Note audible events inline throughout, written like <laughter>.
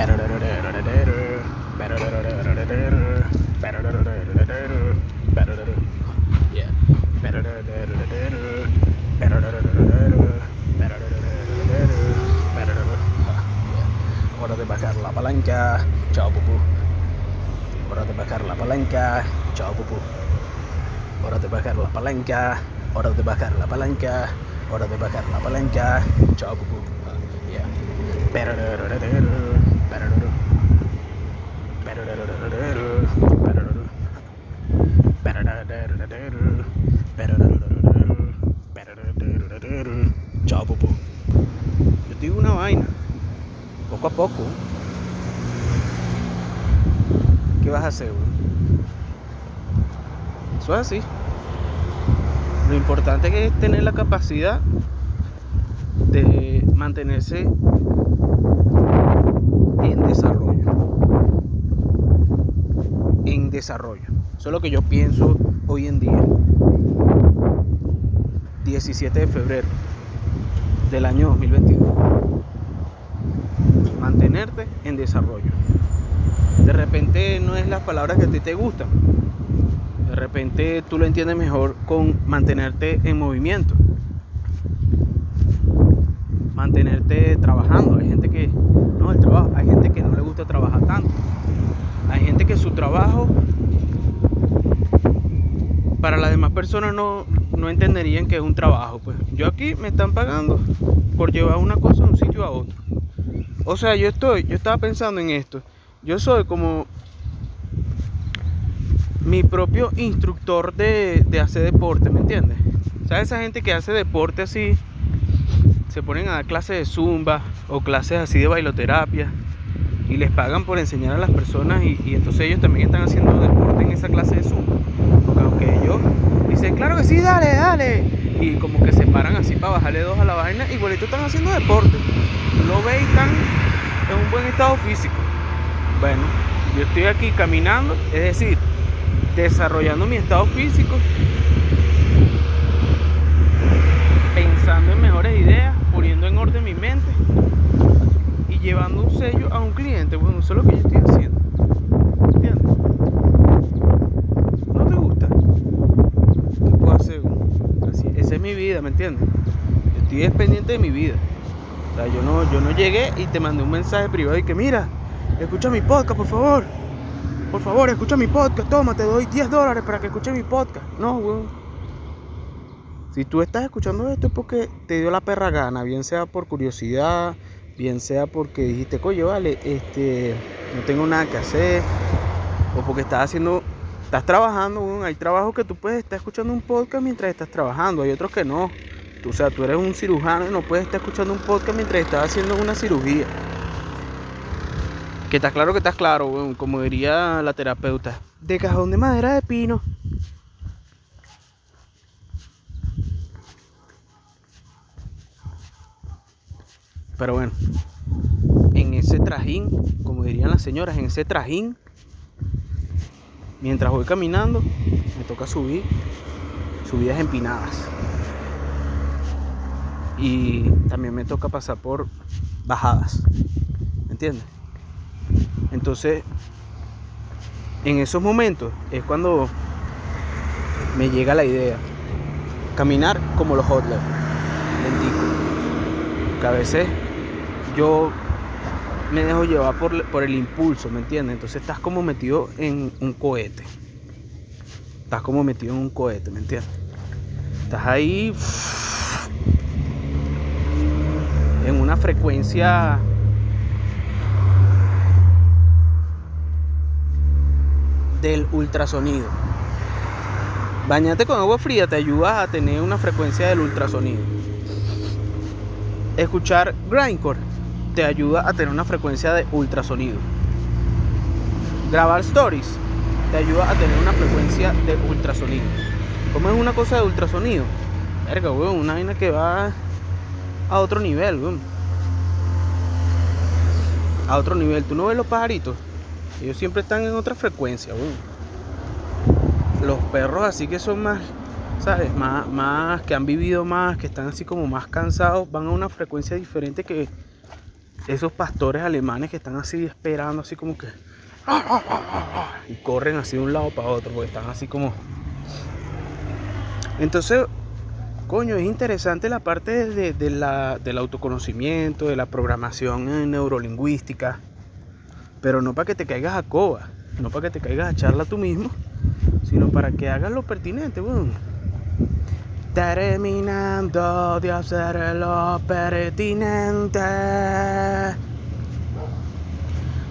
Hora de bajar la palanca. Chao, pupú. Hora de bajar la palanca. Chao, pupú. Hora de bajar la palanca. Hora de bajar la palanca. Hora de bajar la palanca. Chao, pupú. Yeah. Chao, pupú. Yo te digo una vaina. Poco a poco. ¿Qué vas a hacer, güey? Eso es así. Lo importante es tener la capacidad de mantenerse en desarrollo. Desarrollo. Eso es lo que yo pienso hoy en día. 17 de febrero del año 2022. Mantenerte en desarrollo. De repente no es las palabras que a ti te gustan. De repente tú lo entiendes mejor con mantenerte en movimiento. Mantenerte trabajando. Hay gente que no, el trabajo, hay gente que no le gusta trabajar tanto. Hay gente que su trabajo para las demás personas no, no entenderían que es un trabajo. Pues yo aquí me están pagando por llevar una cosa de un sitio a otro. O sea, yo estoy, yo estaba pensando en esto. Yo soy como mi propio instructor de, de hacer deporte, ¿me entiendes? ¿Sabes esa gente que hace deporte así? Se ponen a dar clases de zumba o clases así de bailoterapia y les pagan por enseñar a las personas y, entonces ellos también están haciendo deporte en esa clase de zumba. Aunque ellos dicen, claro que sí, dale, dale. Y como que se paran así para bajarle dos a la vaina, igualito están haciendo deporte. Lo ves y están en un buen estado físico. Bueno, yo estoy aquí caminando, es decir, desarrollando mi estado físico, pensando en mejores ideas, orden mi mente y llevando un sello a un cliente. Bueno, eso es lo que yo estoy haciendo. ¿Entiendes? ¿No te gusta? ¿Qué puedo hacer? Así, esa es mi vida, ¿me entiendes? Yo estoy es pendiente de mi vida. O sea, yo no, yo no llegué y te mandé un mensaje privado y que mira, escucha mi podcast, por favor. Por favor, escucha mi podcast. Toma, te doy 10 dólares para que escuches mi podcast. No, weón. Si tú estás escuchando esto es porque te dio la perra gana, bien sea por curiosidad, bien sea porque dijiste, coño, vale, este, no tengo nada que hacer, o porque estás haciendo, estás trabajando, weón. hay trabajos que tú puedes estar escuchando un podcast mientras estás trabajando, hay otros que no. Tú, o sea, tú eres un cirujano y no puedes estar escuchando un podcast mientras estás haciendo una cirugía. Que estás claro que estás claro, como diría la terapeuta. De cajón de madera de pino. Pero bueno, en ese trajín, como dirían las señoras, en ese trajín, mientras voy caminando, me toca subir subidas empinadas. Y también me toca pasar por bajadas. ¿Me entiendes? Entonces, en esos momentos es cuando me llega la idea. Caminar como los hodlers. Lentico. Yo me dejo llevar por, el impulso, ¿me entiendes? Entonces estás como metido en un cohete. Estás como metido en un cohete, ¿me entiendes? Estás ahí <sniffs> en una frecuencia del ultrasonido. Bañarte con agua fría te ayuda a tener una frecuencia del ultrasonido. Escuchar grindcore te ayuda a tener una frecuencia de ultrasonido. Grabar stories te ayuda a tener una frecuencia de ultrasonido. ¿Cómo es una cosa de ultrasonido? Verga, weón, una vaina que va a otro nivel, weón. A otro nivel. ¿Tú no ves los pajaritos? Ellos siempre están en otra frecuencia, weón. Los perros así que son más, ¿sabes? Más, más, que han vivido más, que están así como más cansados, van a una frecuencia diferente que, esos pastores alemanes que están así esperando, así como que. Y corren así de un lado para otro, porque están así como. Entonces, coño, es interesante la parte de, la, del autoconocimiento, de la programación neurolingüística, pero no para que te caigas a coba, no para que te caigas a charla tú mismo, sino para que hagas lo pertinente, bueno. Terminando de hacer lo pertinente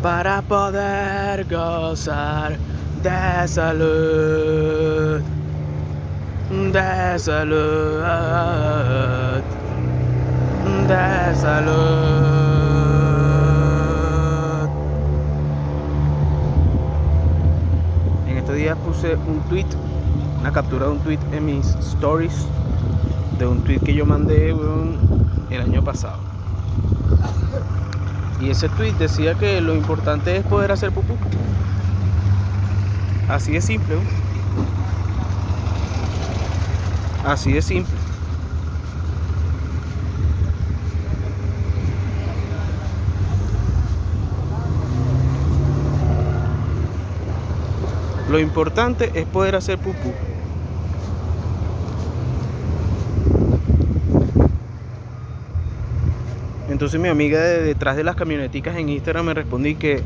para poder gozar de salud, de salud, de salud. En estos días puse un tweet una captura de un tweet en mis stories de un tweet que yo mandé el año pasado. Y ese tweet decía que lo importante es poder hacer pupú. Así de simple. Así de simple. Lo importante es poder hacer pupú. Entonces mi amiga de detrás de las camioneticas en Instagram me respondí que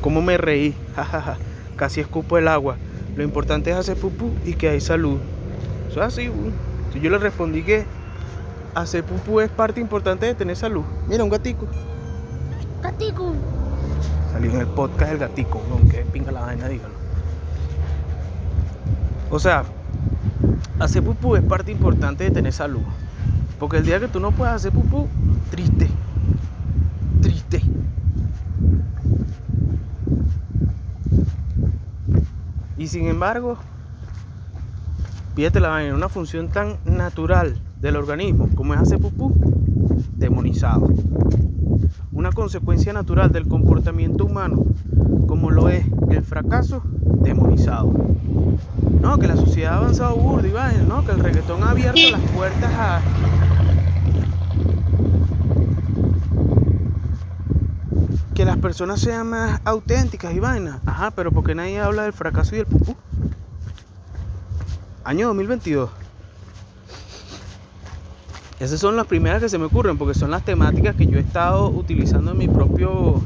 cómo me reí, <laughs> casi escupo el agua. Lo importante es hacer pupú y que hay salud. Eso es así. Entonces yo le respondí que hacer pupú es parte importante de tener salud. Mira, un gatico. Gatico. Salió en el podcast el gatico, aunque pinga la vaina, dígalo. O sea, hacer pupú es parte importante de tener salud. Porque el día que tú no puedas hacer pupú, triste. Triste. Y sin embargo, fíjate la vaina, una función tan natural del organismo como es hacer pupú, demonizado. Una consecuencia natural del comportamiento humano como lo es el fracaso, demonizado. No, que la sociedad ha avanzado burdo y vaina, no, que el reggaetón ha abierto las puertas a, que las personas sean más auténticas y vainas. Ajá, pero porque nadie habla del fracaso y del pupú. Año 2022. Esas son las primeras que se me ocurren porque son las temáticas que yo he estado utilizando en mi propio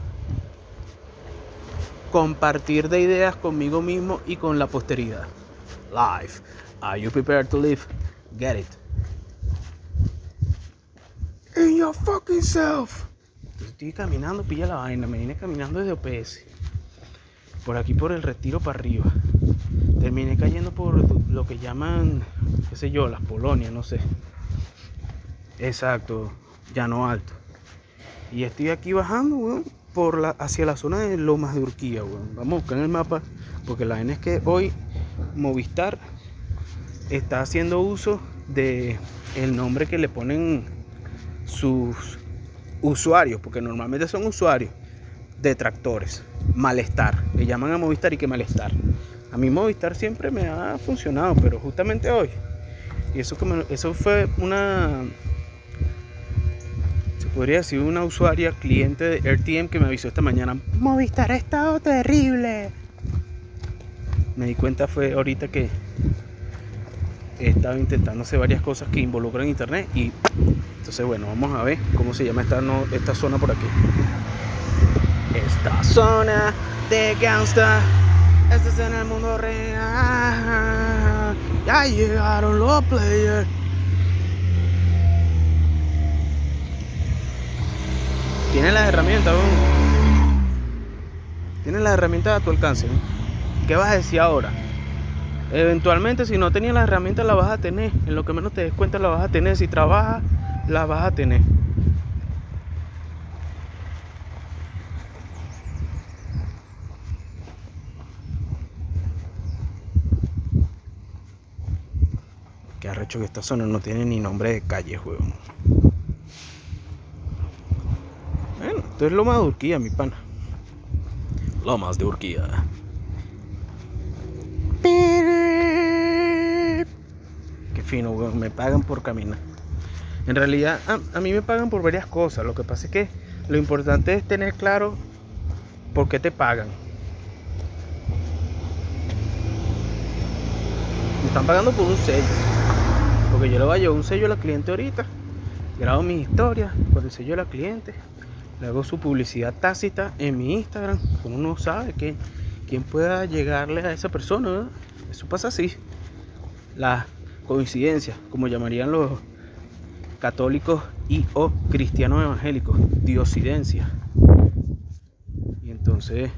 compartir de ideas conmigo mismo y con la posteridad. Life. Are you prepared to live? Get it. In your fucking self estoy caminando, pilla la vaina, me vine caminando desde OPS. Por aquí por el retiro para arriba. Terminé cayendo por lo que llaman, qué sé yo, las Polonias, no sé. Exacto, llano alto. Y estoy aquí bajando, weón, por la, hacia la zona de Lomas de Urquía, weón. Vamos a buscar en el mapa, porque la vaina es que hoy Movistar está haciendo uso de el nombre que le ponen sus usuarios, porque normalmente son usuarios, detractores, malestar. Le llaman a Movistar y que malestar. A mí Movistar siempre me ha funcionado, pero justamente hoy. Y eso, eso fue una, se podría decir, una usuaria cliente de RTM que me avisó esta mañana. Movistar ha estado terrible. Me di cuenta fue ahorita que he estado intentando hacer varias cosas que involucran internet y entonces, bueno, vamos a ver cómo se llama esta, esta zona por aquí. Esta zona de gangsta. Esta es en el mundo real. Ya llegaron los players. Tienes las herramientas. Tienes las herramientas a tu alcance. ¿Qué vas a decir ahora? Eventualmente, si no tenías las herramientas, las vas a tener. En lo que menos te des cuenta, las vas a tener. Si trabajas la vas a tener. Que arrecho que esta zona no tiene ni nombre de calle, weón. Bueno, esto es Lomas de Urquía, mi pana. Lomas de Urquía. Qué fino, weón. Me pagan por caminar. En realidad, a, a mí me pagan por varias cosas. Lo que pasa es que lo importante es tener claro por qué te pagan. Me están pagando por un sello. Porque yo le voy a llevar un sello a la cliente ahorita. Grabo mis historias con el sello de la cliente. Le hago su publicidad tácita en mi Instagram. Uno no sabe que, quién pueda llegarle a esa persona. ¿verdad? Eso pasa así. La coincidencia, como llamarían los católicos y o cristianos evangélicos, diosidencia. Y entonces,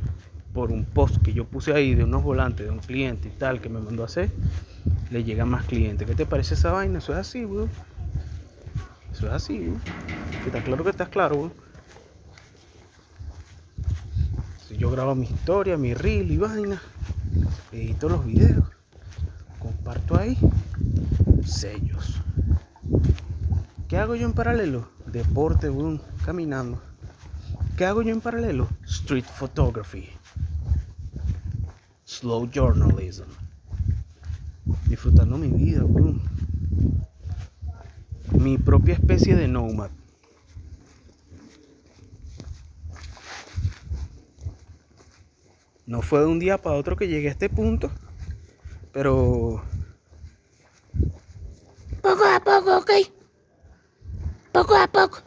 por un post que yo puse ahí de unos volantes de un cliente y tal que me mandó a hacer, le llegan más clientes. ¿Qué te parece esa vaina? Eso es así, weón. Eso es así, weón. Está claro que estás claro, weón. Si yo grabo mi historia, mi reel y vaina, edito los videos, comparto ahí, sellos. ¿Qué hago yo en paralelo? Deporte, weón, caminando. ¿Qué hago yo en paralelo? Street photography. Slow journalism. Disfrutando mi vida, weón. Mi propia especie de nomad. No fue de un día para otro que llegué a este punto, pero Poco a poco, ok. Poco a poco.